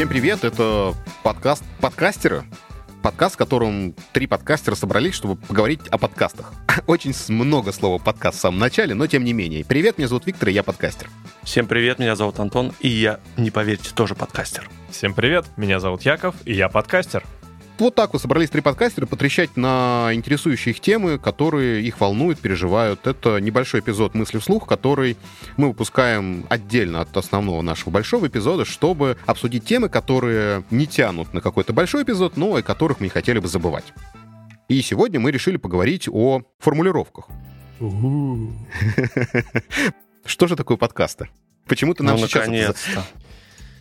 Всем привет, это подкаст подкастеры. Подкаст, в котором три подкастера собрались, чтобы поговорить о подкастах. Очень много слова подкаст в самом начале, но тем не менее. Привет, меня зовут Виктор, и я подкастер. Всем привет, меня зовут Антон, и я, не поверите, тоже подкастер. Всем привет, меня зовут Яков, и я подкастер. Вот так вот собрались три подкастера потрещать на интересующие их темы, которые их волнуют, переживают. Это небольшой эпизод «Мысли вслух», который мы выпускаем отдельно от основного нашего большого эпизода, чтобы обсудить темы, которые не тянут на какой-то большой эпизод, но и которых мы не хотели бы забывать. И сегодня мы решили поговорить о формулировках. Что же такое подкасты? Почему ты нам ну, сейчас... наконец-то.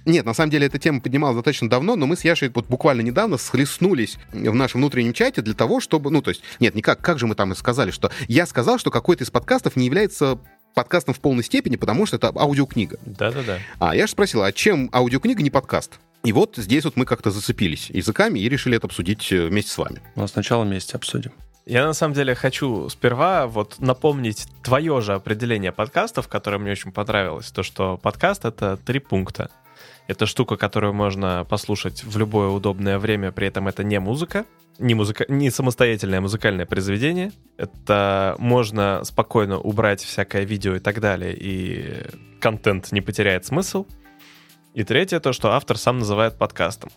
Нет, на самом деле эта тема поднималась достаточно давно, но мы с Яшей вот буквально недавно схлестнулись в нашем внутреннем чате для того, чтобы... Ну, то есть, нет, никак, как же мы там и сказали, что... Я сказал, что какой-то из подкастов не является подкастом в полной степени, потому что это аудиокнига. Да-да-да. А я же спросил, а чем аудиокнига не подкаст? И вот здесь вот мы как-то зацепились языками и решили это обсудить э, вместе с вами. Ну, сначала вместе обсудим. Я на самом деле хочу сперва вот напомнить твое же определение подкастов, которое мне очень понравилось. То, что подкаст — это три пункта. Это штука, которую можно послушать в любое удобное время, при этом это не музыка, не, музыка, не самостоятельное музыкальное произведение. Это можно спокойно убрать всякое видео и так далее, и контент не потеряет смысл. И третье, то, что автор сам называет подкастом.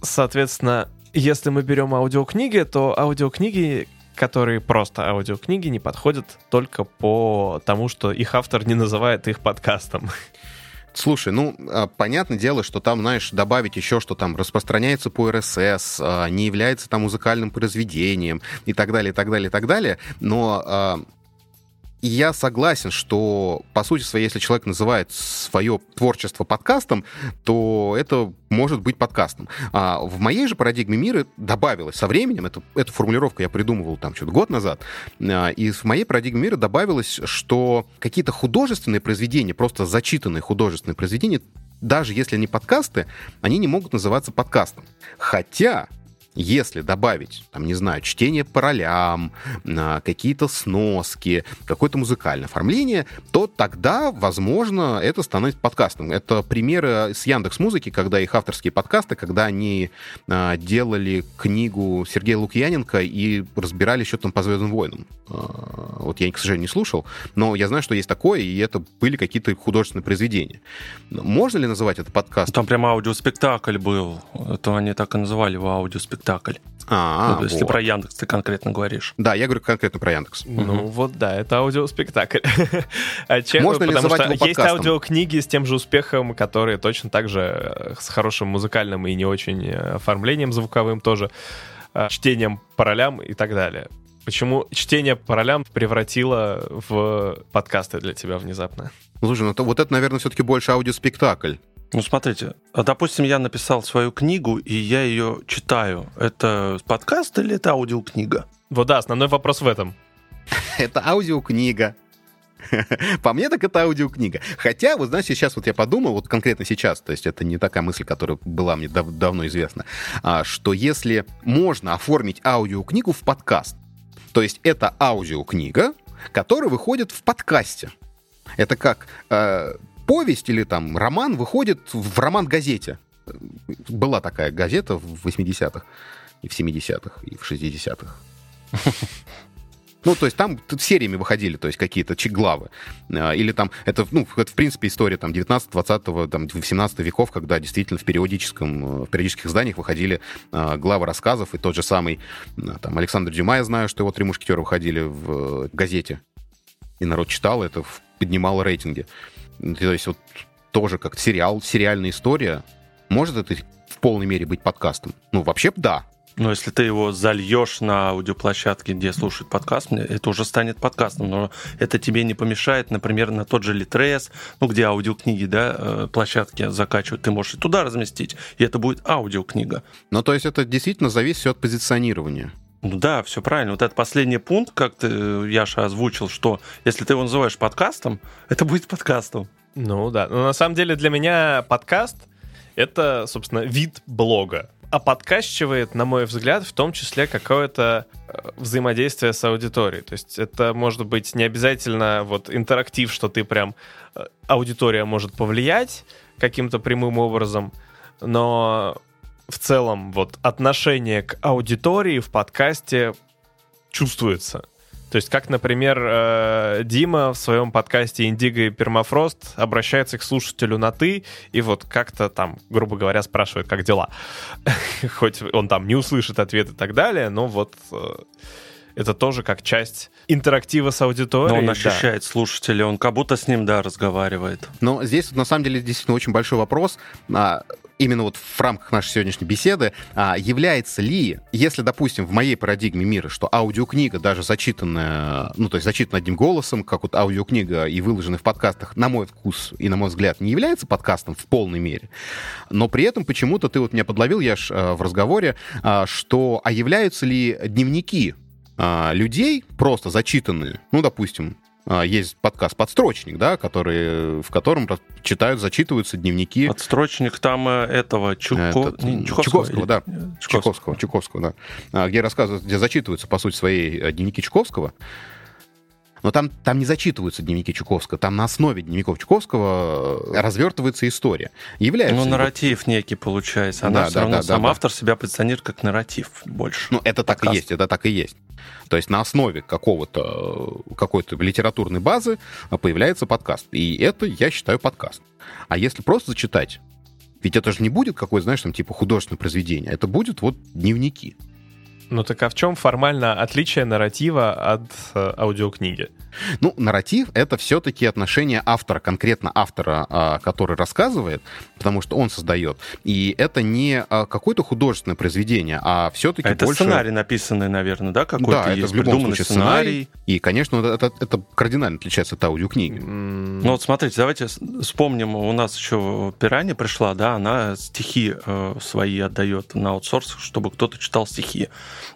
Соответственно, если мы берем аудиокниги, то аудиокниги, которые просто аудиокниги, не подходят только по тому, что их автор не называет их подкастом. Слушай, ну, а, понятное дело, что там, знаешь, добавить еще, что там распространяется по РСС, а, не является там музыкальным произведением и так далее, и так далее, и так далее, но а, я согласен, что, по сути своей, если человек называет свое творчество подкастом, то это может быть подкастом. А в моей же парадигме мира добавилось со временем, это, эту формулировку я придумывал там что-то год назад, а, и в моей парадигме мира добавилось, что какие-то художественные произведения, просто зачитанные художественные произведения, даже если они подкасты, они не могут называться подкастом. Хотя если добавить, там, не знаю, чтение по ролям, какие-то сноски, какое-то музыкальное оформление, то тогда, возможно, это становится подкастом. Это примеры с Яндекс Музыки, когда их авторские подкасты, когда они а, делали книгу Сергея Лукьяненко и разбирали что там по Звездным войнам. А, вот я, к сожалению, не слушал, но я знаю, что есть такое, и это были какие-то художественные произведения. Можно ли называть это подкастом? Там прямо аудиоспектакль был. Это они так и называли его аудиоспектакль спектакль. А, ну, то есть вот. ты про Яндекс ты конкретно говоришь. Да, я говорю конкретно про Яндекс. Ну угу. вот да, это аудиоспектакль. а чем, Можно потому ли что его есть аудиокниги с тем же успехом, которые точно так же э, с хорошим музыкальным и не очень э, оформлением звуковым тоже, э, чтением по ролям и так далее. Почему чтение по ролям превратило в подкасты для тебя внезапно? Слушай, ну то, вот это, наверное, все-таки больше аудиоспектакль. Ну, смотрите, а, допустим, я написал свою книгу, и я ее читаю. Это подкаст или это аудиокнига? Вот да, основной вопрос в этом. Это аудиокнига. По мне, так это аудиокнига. Хотя, вот знаете, сейчас вот я подумал, вот конкретно сейчас, то есть это не такая мысль, которая была мне дав- давно известна, а, что если можно оформить аудиокнигу в подкаст, то есть это аудиокнига, которая выходит в подкасте. Это как э, повесть или там роман выходит в роман-газете. Была такая газета в 80-х, и в 70-х, и в 60-х. Ну, то есть там сериями выходили, то есть какие-то главы. А, или там, это, ну, это, в принципе, история там 19 20 там, 18 веков, когда действительно в периодическом, в периодических изданиях выходили а, главы рассказов, и тот же самый там Александр Дюма, я знаю, что его «Три мушкетера» выходили в газете, и народ читал это, поднимало рейтинги. То есть вот тоже как сериал, сериальная история. Может это в полной мере быть подкастом? Ну, вообще да. Но если ты его зальешь на аудиоплощадке, где слушают подкаст, это уже станет подкастом. Но это тебе не помешает, например, на тот же Литрес, ну, где аудиокниги, да, э, площадки закачивают, ты можешь и туда разместить, и это будет аудиокнига. Ну, то есть это действительно зависит от позиционирования. Ну да, все правильно. Вот этот последний пункт, как ты, Яша, озвучил, что если ты его называешь подкастом, это будет подкастом. Ну да. Но на самом деле для меня подкаст — это, собственно, вид блога. А подкастчивает, на мой взгляд, в том числе какое-то э, взаимодействие с аудиторией. То есть это может быть не обязательно вот интерактив, что ты прям э, аудитория может повлиять каким-то прямым образом, но в целом вот отношение к аудитории в подкасте чувствуется. То есть, как, например, э, Дима в своем подкасте «Индиго и пермафрост» обращается к слушателю на «ты», и вот как-то там, грубо говоря, спрашивает, как дела. Хоть он там не услышит ответ и так далее, но вот э, это тоже как часть интерактива с аудиторией. Но он да. ощущает слушателя, он как будто с ним, да, разговаривает. Но здесь, на самом деле, действительно очень большой вопрос. А, именно вот в рамках нашей сегодняшней беседы, а, является ли, если, допустим, в моей парадигме мира, что аудиокнига, даже зачитанная, ну, то есть зачитана одним голосом, как вот аудиокнига и выложенная в подкастах, на мой вкус и на мой взгляд, не является подкастом в полной мере, но при этом почему-то ты вот меня подловил, я ж в разговоре, а, что, а являются ли дневники а, людей, просто зачитанные, ну, допустим, а, есть подкаст «Подстрочник», да, который, в котором читают, зачитываются дневники. Подстрочник там э, этого Чуко... Этот, не, Чуковского, Чуковского, да. Чуковского, Чуковского, да. А, Где рассказывают, где зачитываются, по сути, свои э, дневники Чуковского. Но там, там не зачитываются дневники Чуковского, там на основе дневников Чуковского э, развертывается история. Является Ну, нарратив некий получается. Она Да, все да, равно, да, сам да, да. автор себя позиционирует как нарратив больше. Ну, это так и Подкаст. есть, это так и есть. То есть на основе какого-то, э, какой-то литературной базы э, появляется подкаст. И это, я считаю, подкаст. А если просто зачитать, ведь это же не будет какое-то, знаешь, там, типа художественное произведение. Это будет вот дневники. Ну так а в чем формально отличие нарратива от э, аудиокниги? Ну, нарратив — это все-таки отношение автора, конкретно автора, а, который рассказывает, потому что он создает. И это не а, какое-то художественное произведение, а все-таки это больше... сценарий написанный, наверное, да, какой-то Да, это есть, в любом придуманный случае сценарий. сценарий. И, конечно, это, это кардинально отличается от аудиокниги. Ну вот смотрите, давайте вспомним, у нас еще Пирани пришла, да, она стихи э, свои отдает на аутсорс, чтобы кто-то читал стихи.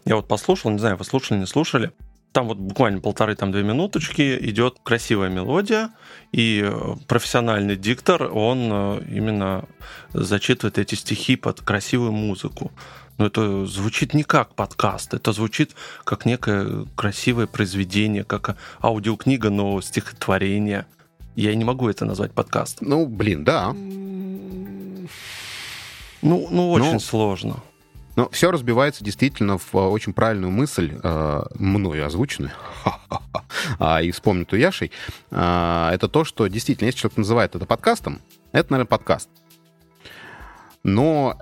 Я вот послушал, не знаю, вы слушали, не слушали. Там вот буквально полторы, там две минуточки идет красивая мелодия, и э, профессиональный диктор, он э, именно зачитывает эти стихи под красивую музыку. Но это звучит не как подкаст, это звучит как некое красивое произведение, как аудиокнига, но стихотворение. Я не могу это назвать подкастом. Ну, блин, да. Ну, ну очень Ну, сложно. Но все разбивается действительно в э, очень правильную мысль, э, мною озвученную, а, и вспомнитую Яшей. А, Это то, что действительно, если человек называет это подкастом, это, наверное, подкаст. Но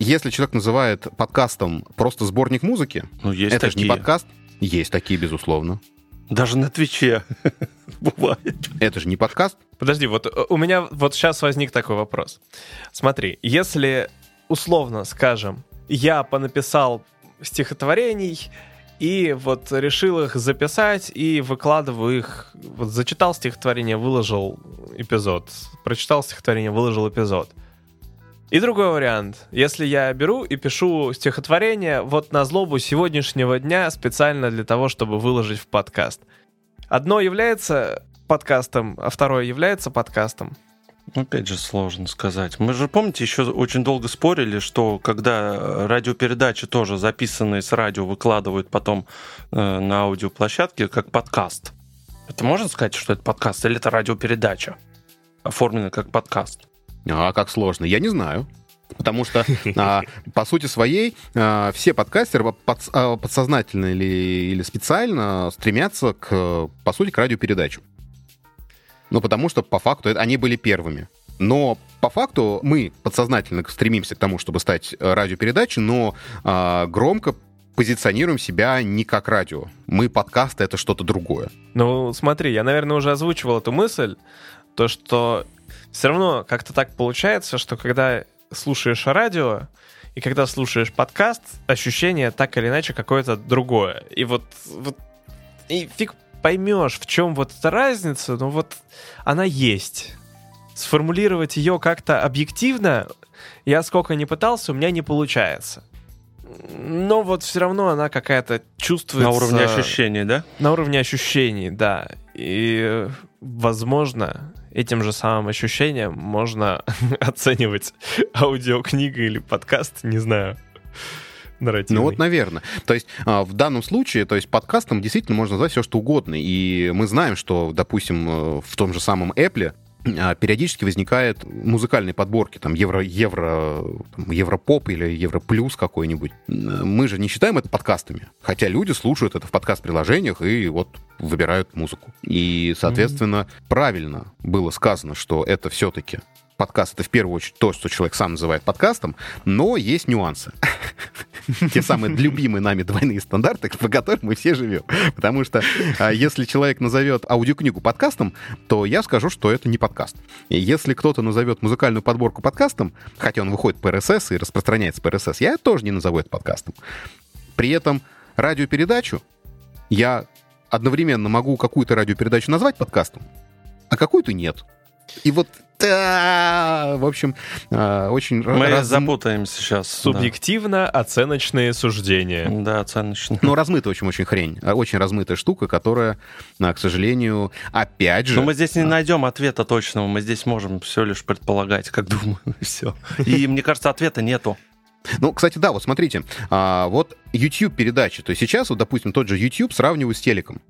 если человек называет подкастом просто сборник музыки, Ну, есть это же не подкаст. Есть такие, безусловно. Даже на Твиче бывает. Это же не подкаст. Подожди, вот э, у меня вот сейчас возник такой вопрос. Смотри, если условно скажем, я понаписал стихотворений и вот решил их записать и выкладываю их, вот зачитал стихотворение, выложил эпизод, прочитал стихотворение, выложил эпизод. И другой вариант. Если я беру и пишу стихотворение вот на злобу сегодняшнего дня специально для того, чтобы выложить в подкаст. Одно является подкастом, а второе является подкастом. Опять же, сложно сказать. Мы же, помните, еще очень долго спорили, что когда радиопередачи тоже записанные с радио выкладывают потом э, на аудиоплощадке как подкаст. Это можно сказать, что это подкаст или это радиопередача, оформленная как подкаст? А как сложно? Я не знаю. Потому что, а, по сути своей, а, все подкастеры под- а, подсознательно или, или специально стремятся, к, по сути, к радиопередачам. Ну, потому что, по факту, они были первыми. Но по факту мы подсознательно стремимся к тому, чтобы стать э, радиопередачей, но а, громко позиционируем себя не как радио. Мы подкасты — это что-то другое. Ну, смотри, я, наверное, уже озвучивал эту мысль, то, что все равно как-то так получается, что когда слушаешь радио и когда слушаешь подкаст, ощущение так или иначе какое-то другое. И вот, вот и фиг поймешь, в чем вот эта разница, но вот она есть. Сформулировать ее как-то объективно, я сколько не пытался, у меня не получается. Но вот все равно она какая-то чувствуется... На уровне ощущений, да? На уровне ощущений, да. И, возможно, этим же самым ощущением можно оценивать аудиокнигу или подкаст, не знаю, нарративный. Ну вот, наверное. То есть а, в данном случае, то есть подкастом действительно можно назвать все, что угодно. И мы знаем, что, допустим, э, в том же самом Apple а, периодически возникают музыкальные подборки, там, евро, евро, там, европоп или европлюс какой-нибудь. Мы же не считаем это подкастами, хотя люди слушают это в подкаст-приложениях и вот выбирают музыку. И, соответственно, mm-hmm. правильно было сказано, что это все-таки подкаст — это в первую очередь то, что человек сам называет подкастом, но есть нюансы. Те самые любимые нами двойные стандарты, по которым мы все живем. Потому что а, если человек назовет аудиокнигу подкастом, то я скажу, что это не подкаст. Если кто-то назовет музыкальную подборку подкастом, хотя он выходит по RSS и распространяется по RSS, я тоже не назову это подкастом. При этом радиопередачу я одновременно могу какую-то радиопередачу назвать подкастом, а какую-то нет. И вот да, в общем, а, очень... Мы раз... запутаемся сейчас. Субъективно-оценочные суждения. Да, оценочные. Ну, размытая очень-очень хрень. А, очень размытая штука, которая, к сожалению, опять же... Но мы здесь не найдем ответа точного, мы здесь можем все лишь предполагать, как думаю, все. И, мне кажется, ответа нету. Ну, кстати, да, вот смотрите, а, вот YouTube-передачи, то есть сейчас, вот, допустим, тот же YouTube сравниваю с телеком.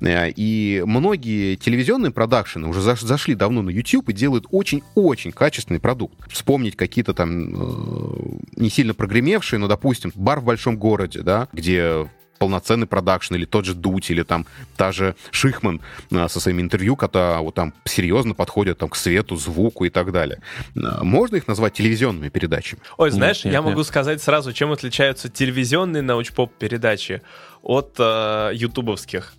Э, и многие телевизионные продакшены уже зашли давно на YouTube и делают очень-очень качественный продукт. Вспомнить какие-то там э, не сильно прогремевшие, но, допустим, бар в большом городе, да, где полноценный продакшн, или тот же Дуть, или там та же Шихман а, со своими интервью, когда вот там серьезно подходят там, к свету, звуку и так далее. А, можно их назвать телевизионными передачами? Ой, знаешь, нет, я нет. могу сказать сразу, чем отличаются телевизионные научпоп передачи от э, ютубовских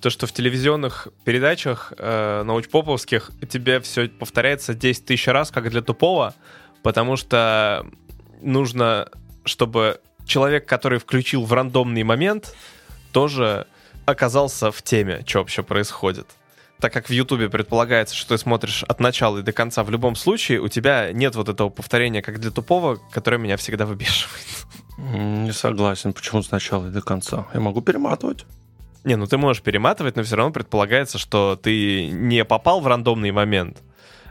то, что в телевизионных передачах э, научпоповских тебе все повторяется 10 тысяч раз, как для тупого, потому что нужно, чтобы человек, который включил в рандомный момент, тоже оказался в теме, что вообще происходит. Так как в Ютубе предполагается, что ты смотришь от начала и до конца в любом случае, у тебя нет вот этого повторения, как для тупого, которое меня всегда выбешивает. Не согласен. Почему сначала и до конца? Я могу перематывать. Не, ну ты можешь перематывать, но все равно предполагается, что ты не попал в рандомный момент.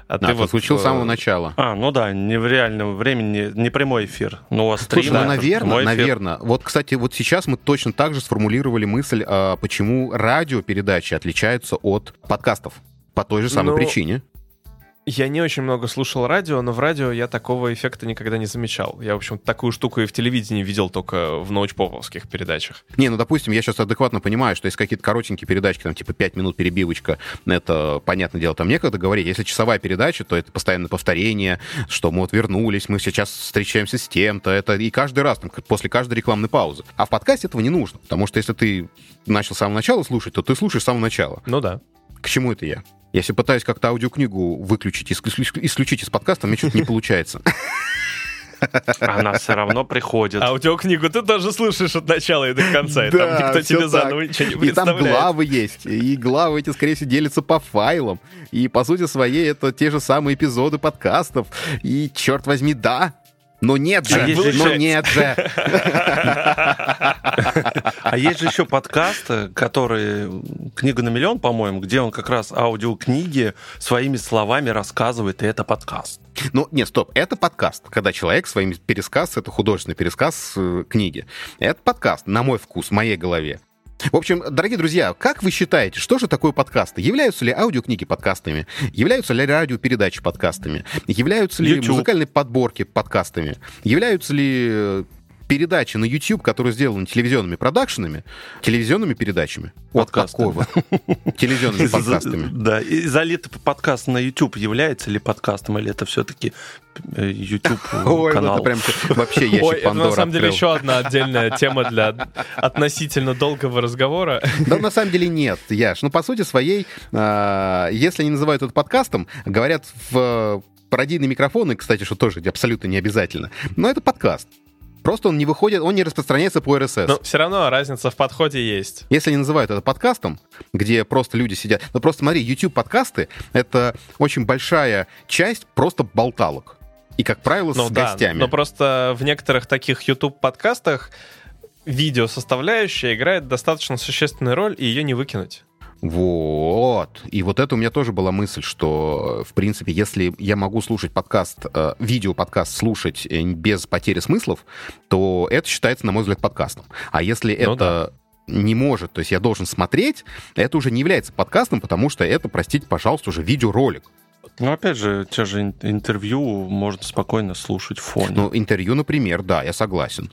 А, ты вот включил с самого начала. А, ну да, не в реальном времени, не прямой эфир. Ну, у вас стрим, Слушай, ну, наверное, наверное. Вот, кстати, вот сейчас мы точно так же сформулировали мысль, а, почему радиопередачи отличаются от подкастов. По той же самой ну, причине. Я не очень много слушал радио, но в радио я такого эффекта никогда не замечал. Я, в общем, такую штуку и в телевидении видел только в научпоповских передачах. Не, ну, допустим, я сейчас адекватно понимаю, что если какие-то коротенькие передачки, там, типа 5 минут перебивочка, это, понятное дело, там некогда говорить. Если часовая передача, то это постоянное повторение, что мы вот вернулись, мы сейчас встречаемся с тем-то, это и каждый раз, там, после каждой рекламной паузы. А в подкасте этого не нужно, потому что если ты начал с самого начала слушать, то ты слушаешь с самого начала. Ну да. К чему это я? Если пытаюсь как-то аудиокнигу выключить, исключить из подкаста, мне что-то не получается. Она все равно приходит. Аудиокнигу ты тоже слушаешь от начала и до конца, и да, там никто тебе заново ничего не И там главы есть, и главы эти, скорее всего, делятся по файлам. И, по сути своей, это те же самые эпизоды подкастов. И, черт возьми, да, но нет же, а но нет же. А есть же еще подкасты, которые «Книга на миллион», по-моему, где он как раз аудиокниги своими словами рассказывает, и это подкаст. Ну, нет, стоп, это подкаст, когда человек своим пересказ, это художественный пересказ э, книги. Это подкаст, на мой вкус, в моей голове. В общем, дорогие друзья, как вы считаете, что же такое подкасты? Являются ли аудиокниги подкастами? Являются ли радиопередачи подкастами? Являются ли YouTube. музыкальные подборки подкастами? Являются ли передачи на YouTube, которые сделаны телевизионными продакшенами, телевизионными передачами. Вот какой вот. Телевизионными подкастами. Да, и залитый подкаст на YouTube является ли подкастом, или это все-таки э, YouTube Ой, канал? это прям вообще ящик Ой, Пандора на самом деле еще одна отдельная тема для относительно долгого разговора. Да, на самом деле нет, Яш. Ну, по сути своей, а, если не называют это подкастом, говорят в пародийные микрофоны, кстати, что тоже абсолютно не обязательно, но это подкаст. Просто он не выходит, он не распространяется по RSS. Но все равно разница в подходе есть. Если они называют это подкастом, где просто люди сидят... Ну просто смотри, YouTube-подкасты — это очень большая часть просто болталок. И, как правило, ну, с да, гостями. Но просто в некоторых таких YouTube-подкастах видео составляющая играет достаточно существенную роль, и ее не выкинуть. Вот. И вот это у меня тоже была мысль, что, в принципе, если я могу слушать подкаст, э, видео-подкаст слушать э, без потери смыслов, то это считается, на мой взгляд, подкастом. А если ну, это да. не может, то есть я должен смотреть, это уже не является подкастом, потому что это, простите, пожалуйста, уже видеоролик. Ну, опять же, те же интервью можно спокойно слушать в фоне. Ну, интервью, например, да, я согласен.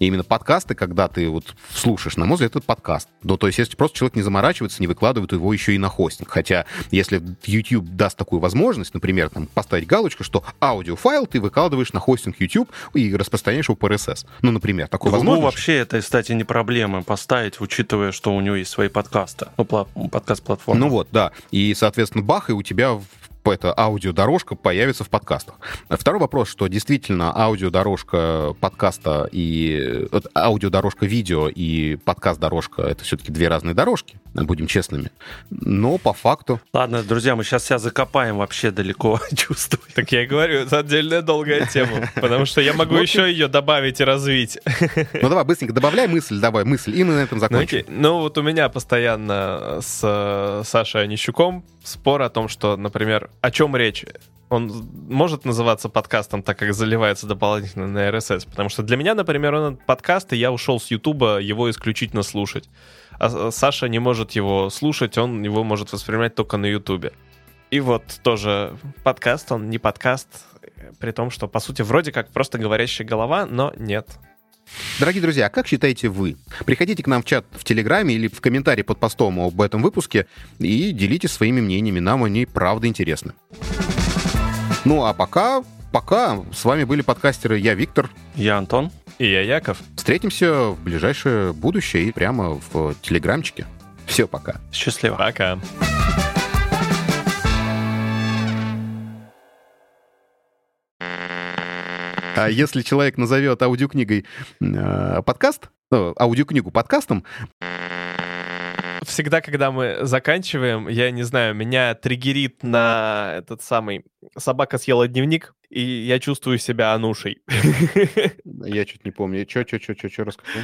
И именно подкасты, когда ты вот слушаешь, на мой взгляд, это подкаст. Ну, то есть, если просто человек не заморачивается, не выкладывает его еще и на хостинг. Хотя, если YouTube даст такую возможность, например, там, поставить галочку, что аудиофайл ты выкладываешь на хостинг YouTube и распространяешь его по RSS. Ну, например, такой возможность. Ну, вообще, это, кстати, не проблема поставить, учитывая, что у него есть свои подкасты. Ну, подкаст-платформа. Ну вот, да. И, соответственно, бах, и у тебя эта аудиодорожка появится в подкастах. Второй вопрос, что действительно аудиодорожка подкаста и аудиодорожка видео и подкаст-дорожка — это все-таки две разные дорожки, будем честными. Но по факту... Ладно, друзья, мы сейчас себя закопаем вообще далеко, чувствую. Так я и говорю, это отдельная долгая тема, потому что я могу еще ее добавить и развить. Ну давай, быстренько добавляй мысль, давай мысль, и мы на этом ну, закончим. Ну вот у меня постоянно с э, Сашей Онищуком спор о том, что, например, о чем речь? Он может называться подкастом, так как заливается дополнительно на RSS? Потому что для меня, например, он подкаст, и я ушел с Ютуба его исключительно слушать. А Саша не может его слушать, он его может воспринимать только на Ютубе. И вот тоже подкаст, он не подкаст, при том, что, по сути, вроде как просто говорящая голова, но нет. Дорогие друзья, а как считаете вы? Приходите к нам в чат в Телеграме или в комментарии под постом об этом выпуске и делитесь своими мнениями. Нам они правда интересны. Ну а пока, пока с вами были подкастеры я Виктор. Я Антон. И я Яков. Встретимся в ближайшее будущее и прямо в Телеграмчике. Все, пока. Счастливо. Пока. А если человек назовет аудиокнигой э, подкаст, ну, аудиокнигу подкастом, всегда, когда мы заканчиваем, я не знаю, меня триггерит на этот самый «Собака съела дневник», и я чувствую себя Анушей. Я чуть не помню. Че, че, че, че, че, расскажу?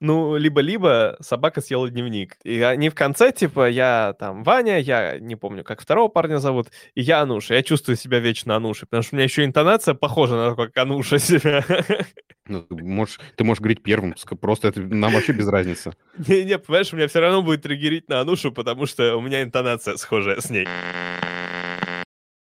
ну, либо-либо собака съела дневник. И они в конце, типа, я там Ваня, я не помню, как второго парня зовут, и я Ануша. Я чувствую себя вечно Анушей, потому что у меня еще интонация похожа на то, как Ануша себя. Ну, ты можешь, ты можешь говорить первым, просто это нам вообще без разницы. Не-не, понимаешь, у меня все равно будет триггерить на Анушу, потому что у меня интонация схожая с ней.